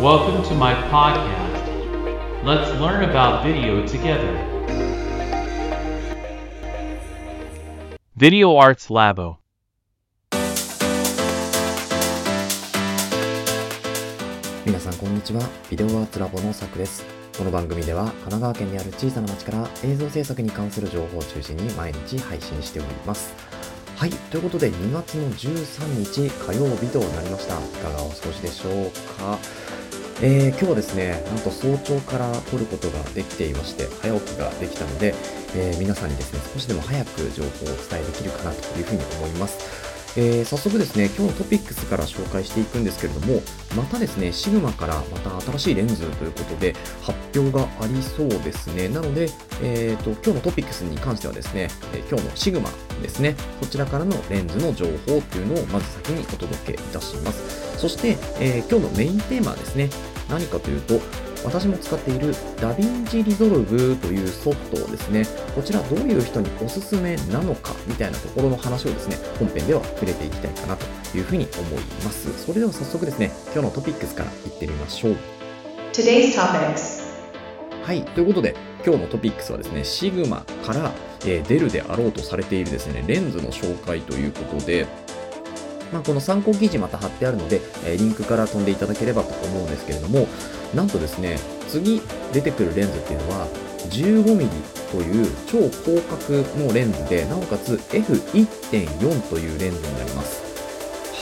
Welcome to my podcast. Let's learn about video together. Video Arts Labo. 皆さんこんにちは。ビデオアーツラボのさくです。この番組では神奈川県にある小さな町から映像制作に関する情報を中心に毎日配信しております。はい。ということで2月の13日火曜日となりました。いかがお過ごしでしょうか？えー、今日はですね、なんと早朝から撮ることができていまして、早起きができたので、えー皆さんにですね、少しでも早く情報をお伝えできるかなというふうに思います。えー早速ですね、今日のトピックスから紹介していくんですけれども、またですね、シグマからまた新しいレンズということで発表がありそうですね。なので、えーと、今日のトピックスに関してはですね、えー今日のシグマですね、こちらからのレンズの情報っていうのをまず先にお届けいたします。そして、えー今日のメインテーマはですね、何かというと、私も使っている DaVinci Resolve というソフトをですね、こちらどういう人におすすめなのかみたいなところの話をですね、本編では触れていきたいかなというふうに思います。それでは早速ですね、今日のトピックスからいってみましょう。Today's topics はい。ということで、今日のトピックスはですね、シグマから、えー出るであろうとされているですね、レンズの紹介ということで、まあ、この参考記事また貼ってあるので、えリンクから飛んでいただければと思うんですけれども、なんとですね、次出てくるレンズっていうのは、15mm という超広角のレンズで、なおかつ F1.4 というレンズになります。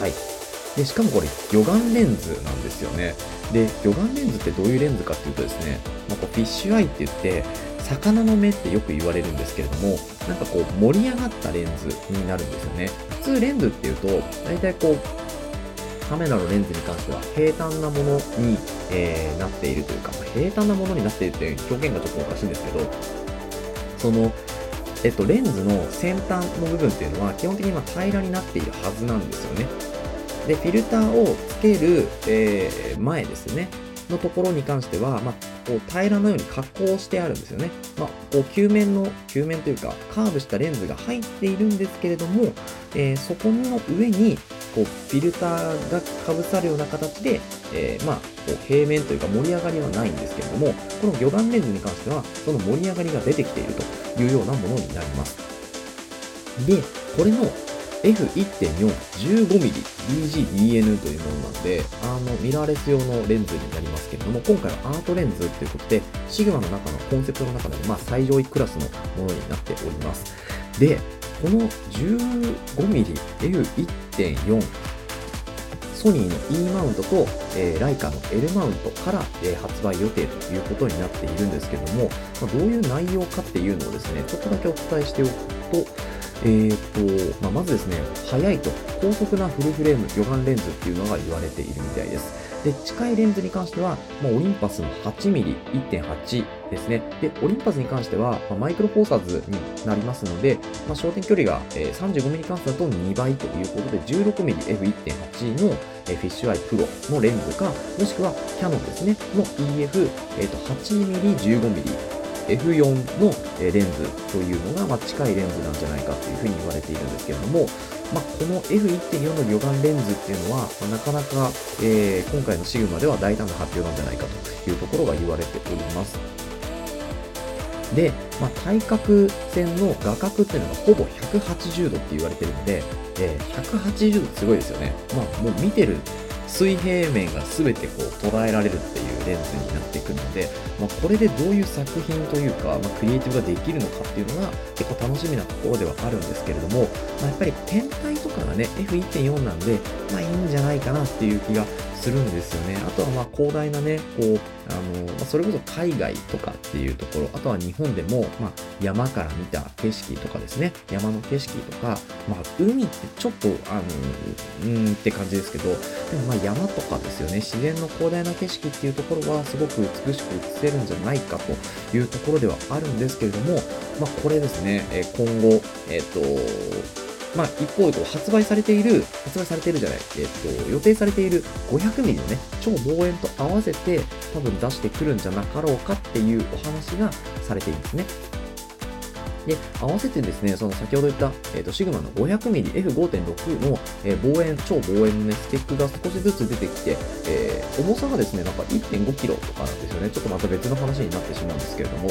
はい。で、しかもこれ、魚眼レンズなんですよね。で、魚眼レンズってどういうレンズかっていうとですね、まあ、こうフィッシュアイって言って、魚の目ってよく言われるんですけれども、なんかこう盛り上がったレンズになるんですよね。普通レンズっていうと、大体こう、カメラのレンズに関しては平坦なものに、えーなっているというか、ま平坦なものになっているという表現がちょっとおかしいんですけど、その、えっと、レンズの先端の部分っていうのは基本的にま平らになっているはずなんですよね。で、フィルターをつける、えー前ですね、のところに関しては、まあ、こう平らなように加工してあるんですよね。まあ、こう球面の、球面というか、カーブしたレンズが入っているんですけれども、えーそこの上に、こう、フィルターがかぶさるような形で、えーまあ、こう平面というか盛り上がりはないんですけれども、この魚眼レンズに関しては、その盛り上がりが出てきているというようなものになります。で、これの F1.4 15mm DGDN というものなので、あの、ミラーレス用のレンズになりますけれども、今回はアートレンズということで、シグマの中のコンセプトの中で、まあ、最上位クラスのものになっております。で、この 15mm F1.4 ソニーの E マウントと、えーライカの L マウントから、えー発売予定ということになっているんですけれども、まあ、どういう内容かっていうのをですね、ちょっとだけお伝えしておくと、えーとまあ、まずですね、速いと高速なフルフレーム魚眼レンズっていうのが言われているみたいです。で、近いレンズに関しては、まあ、オリンパスの 8mm1.8 ですね。で、オリンパスに関しては、まあ、マイクロフォーサーズになりますので、ま焦点距離が、え 35mm 関数だと2倍ということで、16mmF1.8 のフィッシュアイプロのレンズか、もしくはキャノンですね、の EF8mm15mm、F4 のレンズというのが、ま、近いレンズなんじゃないかというふうに言われているんですけれども、まあ、この F1.4 の魚眼レンズっていうのは、まなかなか、えー今回のシグマでは大胆な発表なんじゃないかというところが言われております。で、まあ、対角線の画角っていうのがほぼ180度って言われてるので、えー180度すごいですよね。まあ、もう見てる水平面が全てこう捉えられるっていうレンズになってくるので、まあ、これでどういう作品というか、まあ、クリエイティブができるのかっていうのが結構楽しみなところではあるんですけれども、まあ、やっぱり天体とかがね F1.4 なんで、まあいいんじゃないかなっていう気がするんですよね。あとはまあ広大なね、こう、あの、ま、それこそ海外とかっていうところ、あとは日本でも、ま山から見た景色とかですね、山の景色とか、まあ海ってちょっと、あの、うーんって感じですけど、でもまあ山とかですよね、自然の広大な景色っていうところはすごく美しく映せるんじゃないかというところではあるんですけれども、まあこれですね、え今後、えっ、と、まあ、一方発売されている、発売されているじゃない、えっ、と、予定されている 500mm のね、超望遠と合わせて多分出してくるんじゃなかろうかっていうお話がされていますね。で、合わせてですね、その先ほど言った、えー、とシグマの 500mmF5.6 の、えー、望遠、超望遠の、ね、スペックが少しずつ出てきて、えー重さがですね、なんか 1.5kg とかなんですよね。ちょっとまた別の話になってしまうんですけれども、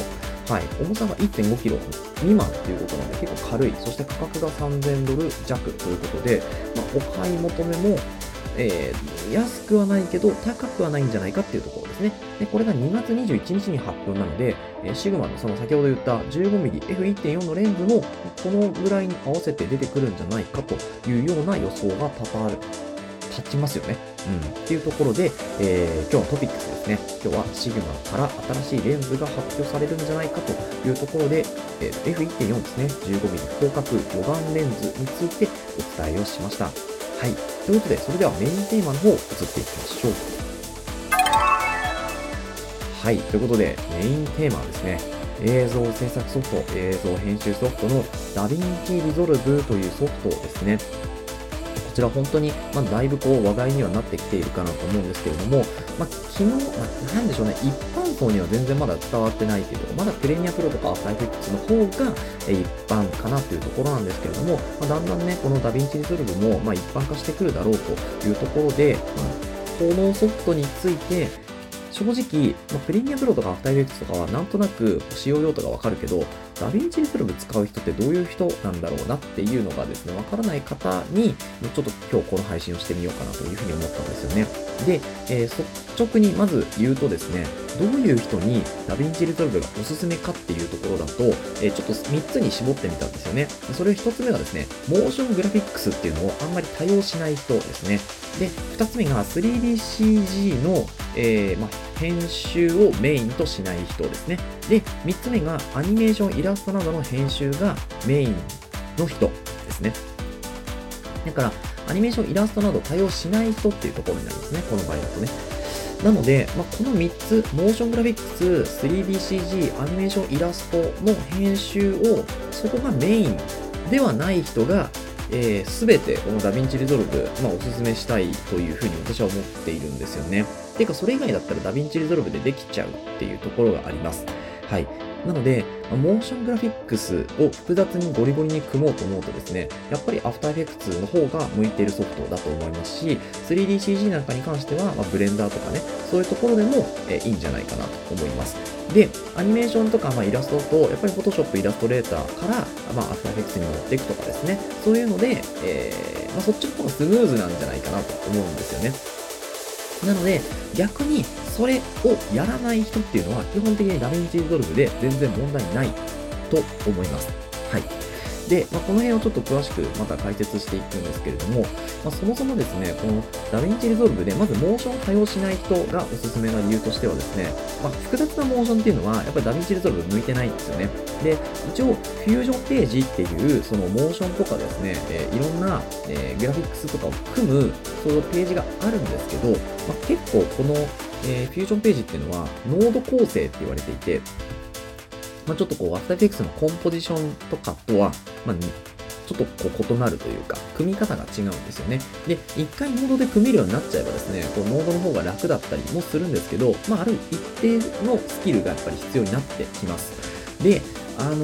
はい、重さが 1.5kg 未満ということなので結構軽い、そして価格が3000ドル弱ということで、まあ、お買い求めもえー、安くはないけど高くはないんじゃないかっていうところですね。で、これが2月21日に発表なので、えー、シグマのその先ほど言った 15mmF1.4 のレンズもこのぐらいに合わせて出てくるんじゃないかというような予想が多々ある。立ちますよね。うん。っていうところで、えー、今日のトピックスですね。今日はシグマから新しいレンズが発表されるんじゃないかというところで、えー、F1.4 ですね。15mm 広角魚眼レンズについてお伝えをしました。はい。ということで、それではメインテーマの方、移っていきましょう。はい。ということで、メインテーマはですね、映像制作ソフト、映像編集ソフトの DaVinci Resolve というソフトですね。こちら本当に、まあ、だいぶこう話題にはなってきているかなと思うんですけれども、まあ、昨日、まあ、なんでしょうね、一般層には全然まだ伝わってないけど、まだ Premiere Pro とか After Effects の方が一般かなというところなんですけれども、まあ、だんだんね、この DaVinci Resolve も、ま、一般化してくるだろうというところで、まあ、このソフトについて、正直、まあ、 Premiere Pro とか After Effects とかはなんとなく使用用途がわかるけど、 DaVinci Resolve 使う人ってどういう人なんだろうなっていうのがですね、わからない方に、ちょっと今日この配信をしてみようかなというふうに思ったんですよね。で、えー、率直にまず言うとですね、どういう人に DaVinci Resolve がおすすめかっていうところだと、えー、ちょっと3つに絞ってみたんですよね。それ1つ目がですね、モーショングラフィックスっていうのをあんまり多用しない人ですね。で、2つ目が 3DCG の、えー、ま編集をメインとしない人ですね。で、3つ目がアニメーション、イラストなどの編集がメインの人ですね。だから、アニメーション、イラストなど多用しない人っていうところになりますね。この場合だとね。なので、まあ、この3つ、モーショングラフィックス、3DCG、アニメーション、イラストの編集を、そこがメインではない人がえー、全てこの DaVinci Resolve、まあ、おすすめしたいというふうに私は思っているんですよね。てか、それ以外だったら DaVinci Resolve でできちゃうっていうところがあります。はい。なので、モーショングラフィックスを複雑にゴリゴリに組もうと思うとですね、やっぱり After Effects の方が向いているソフトだと思いますし、3DCG なんかに関しては、まあ、ブレンダーとかね、そういうところでも、えいいんじゃないかなと思います。で、アニメーションとか、まあ、イラストと、やっぱり Photoshop、 Illustrator から、まあ、 After Effects に持っていくとかですね、そういうので、えー、まあ、そっちの方がスムーズなんじゃないかなと思うんですよね。なので、逆にそれをやらない人っていうのは、基本的に DaVinci Resolve で全然問題ないと思います。はい。で、まあ、この辺をちょっと詳しくまた解説していくんですけれども、まあ、そもそもですね、この DaVinci Resolve でまずモーションを多用しない人がおすすめな理由としてはですね、まあ、複雑なモーションっていうのはやっぱり DaVinci Resolve 向いてないんですよね。で、一応フュージョンページっていうそのモーションとかですね、えー、いろんな、えー、グラフィックスとかを組むそのページがあるんですけど、まあ、結構この、えー、フュージョンページっていうのはノード構成って言われていて、まあ、ちょっとこう、アフターエフェクスのコンポジションとかとは、まあ、ちょっとこう異なるというか、組み方が違うんですよね。で、一回ノードで組めるようになっちゃえばですね、こうノードの方が楽だったりもするんですけど、まあ、ある一定のスキルがやっぱり必要になってきます。で、あの、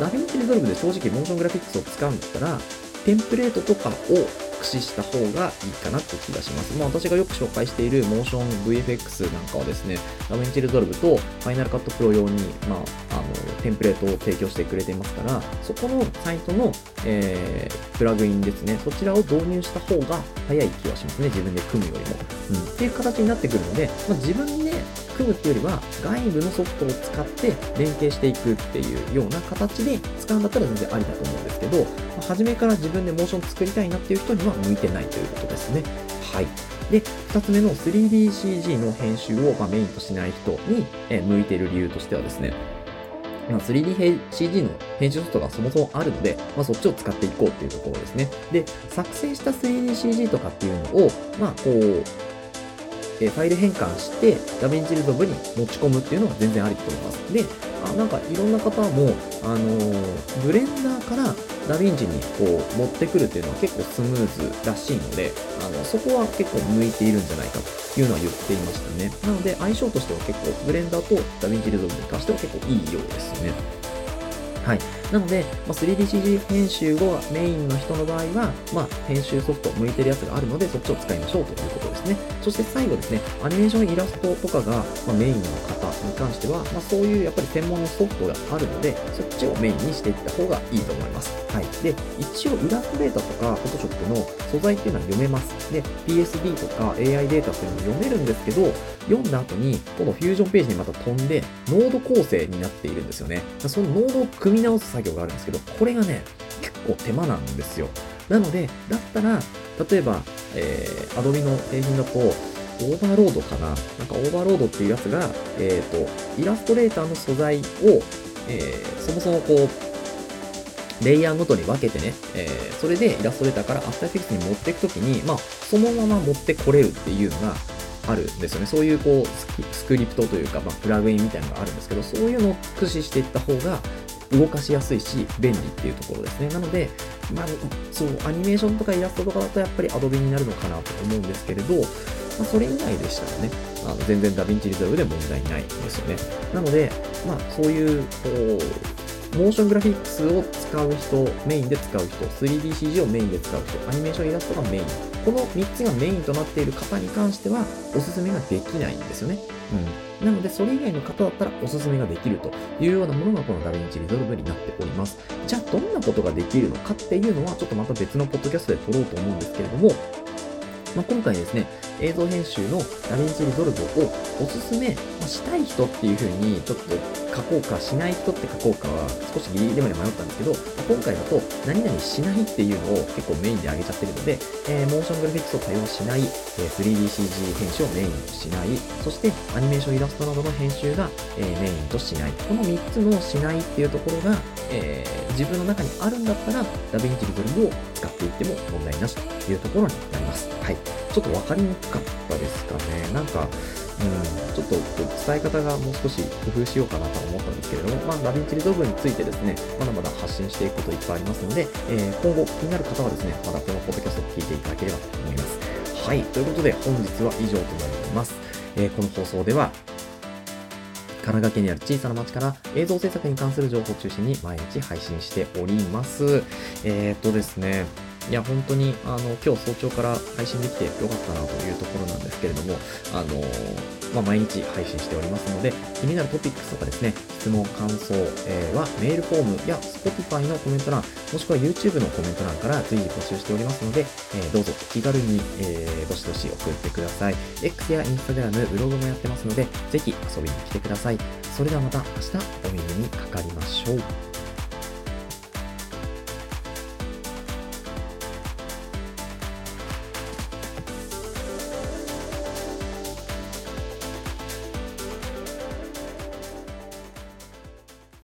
DaVinci Resolve で正直モーショングラフィックスを使うんだったら、テンプレートとかを駆使した方がいいかなって気がします。まあ、私がよく紹介しているモーション VFX なんかはですね、 DaVinci Resolve と Final Cut Pro 用に、まあ、あの、テンプレートを提供してくれていますから、そこのサイトの、えー、プラグインですね、そちらを導入した方が早い気はしますね、自分で組むよりも。うん、っていう形になってくるので、まあ、自分でむっていうよりは、外部のソフトを使って連携していくっていうような形で使うんだったら全然ありだと思うんですけど、まあ、初めから自分でモーション作りたいなっていう人には向いてないということですね。はい。で、2つ目の 3DCG の編集を、まメインとしない人に、向いている理由としてはですね、ま、3DCG の編集ソフトがそもそもあるので、まあ、そっちを使っていこうっていうところですね。で、作成した 3DCG とかっていうのを、まあ、こう、えファイル変換して、 DaVinci Resolve に持ち込むっていうのは全然ありだと思います。で、あなんかいろんな方も、あのー、ブレンダーからダヴィンチにこう持ってくるっていうのは結構スムーズらしいので、あのそこは結構向いているんじゃないかというのは言っていましたね。なので相性としては結構ブレンダーと DaVinci Resolve に関しては結構いいようですね。はい。なので、まあ、3DCG 編集がメインの人の場合は、まあ、編集ソフト向いてるやつがあるので、そっちを使いましょうということですね。そして最後ですね、アニメーションイラストとかが、ま、メインの方に関しては、まあ、そういうやっぱり専門のソフトがあるので、そっちをメインにしていった方がいいと思います。はい。で、一応イラストデータとか、Photoshop の素材っていうのは読めます。で、PSD とか AI データっていうのも読めるんですけど、読んだ後に、このフュージョンページにまた飛んで、ノード構成になっているんですよね。そのノードを組み直す作業があるんですけど、これがね、結構手間なんですよ。なので、だったら、例えば、えー、Adobe の製品だと、 Overlord かななんか Overlord っていうやつが、えっ、と、イラストレーターの素材を、えー、そもそもこう、レイヤーごとに分けてね、えー、それでイラストレーターから After Effects に持っていくときに、まあ、そのまま持ってこれるっていうのがあるんですよね。そういうこうスク、スクリプトというか、まあ、プラグインみたいなのがあるんですけど、そういうのを駆使していった方が動かしやすいし、便利っていうところですね。なので、まあ、そう、アニメーションとかイラストとかだとやっぱり Adobe になるのかなと思うんですけれど、まあ、それ以外でしたらね、あの全然 DaVinci Resolve で問題ないんですよね。なので、まあ、そういう、こう、モーショングラフィックスを使う人、メインで使う人、3DCG をメインで使う人、アニメーションイラストがメイン。この3つがメインとなっている方に関しては、おすすめができないんですよね。うん。なので、それ以外の方だったらおすすめができるというようなものがこの DaVinci Resolve になっております。じゃあ、どんなことができるのかっていうのは、ちょっとまた別のポッドキャストで撮ろうと思うんですけれども、まあ、今回ですね、映像編集の DaVinci Resolve をおすすめしたい人っていう風にちょっと書こうかしない人って書こうかは少しギリギリまで迷ったんですけど、今回だと何々しないっていうのを結構メインで挙げちゃってるので、えー、モーショングラフィックスを多用しない、えー、3DCG 編集をメインとしない、そしてアニメーションイラストなどの編集が、え、メインとしない。この3つのしないっていうところが、えー、自分の中にあるんだったら DaVinci Resolve を使っていっても問題なしというところになります。はい。ちょっと分かりにくかったですかね。なんか、うん、ちょっと伝え方がもう少し工夫しようかなと思ったんですけれども、まあ、 DaVinci Resolve についてですね、まだまだ発信していくこといっぱいありますので、えー、今後気になる方はですね、まだこのポッドキャストを聞いていただければと思います。はい、ということで本日は以上となります。えー、この放送では、神奈川県にある小さな町から映像制作に関する情報を中心に毎日配信しております。えー、っとですね、いや、本当に、あの、今日早朝から配信できてよかったなというところなんですけれども、あの、まあ、毎日配信しておりますので、気になるトピックスとかですね、質問、感想、えー、はメールフォームや Spotify のコメント欄、もしくは YouTube のコメント欄から随時募集しておりますので、えー、どうぞ気軽に、えー、どしどし送ってください。X や Instagram、ブログもやってますので、ぜひ遊びに来てください。それではまた明日お耳にかかりましょう。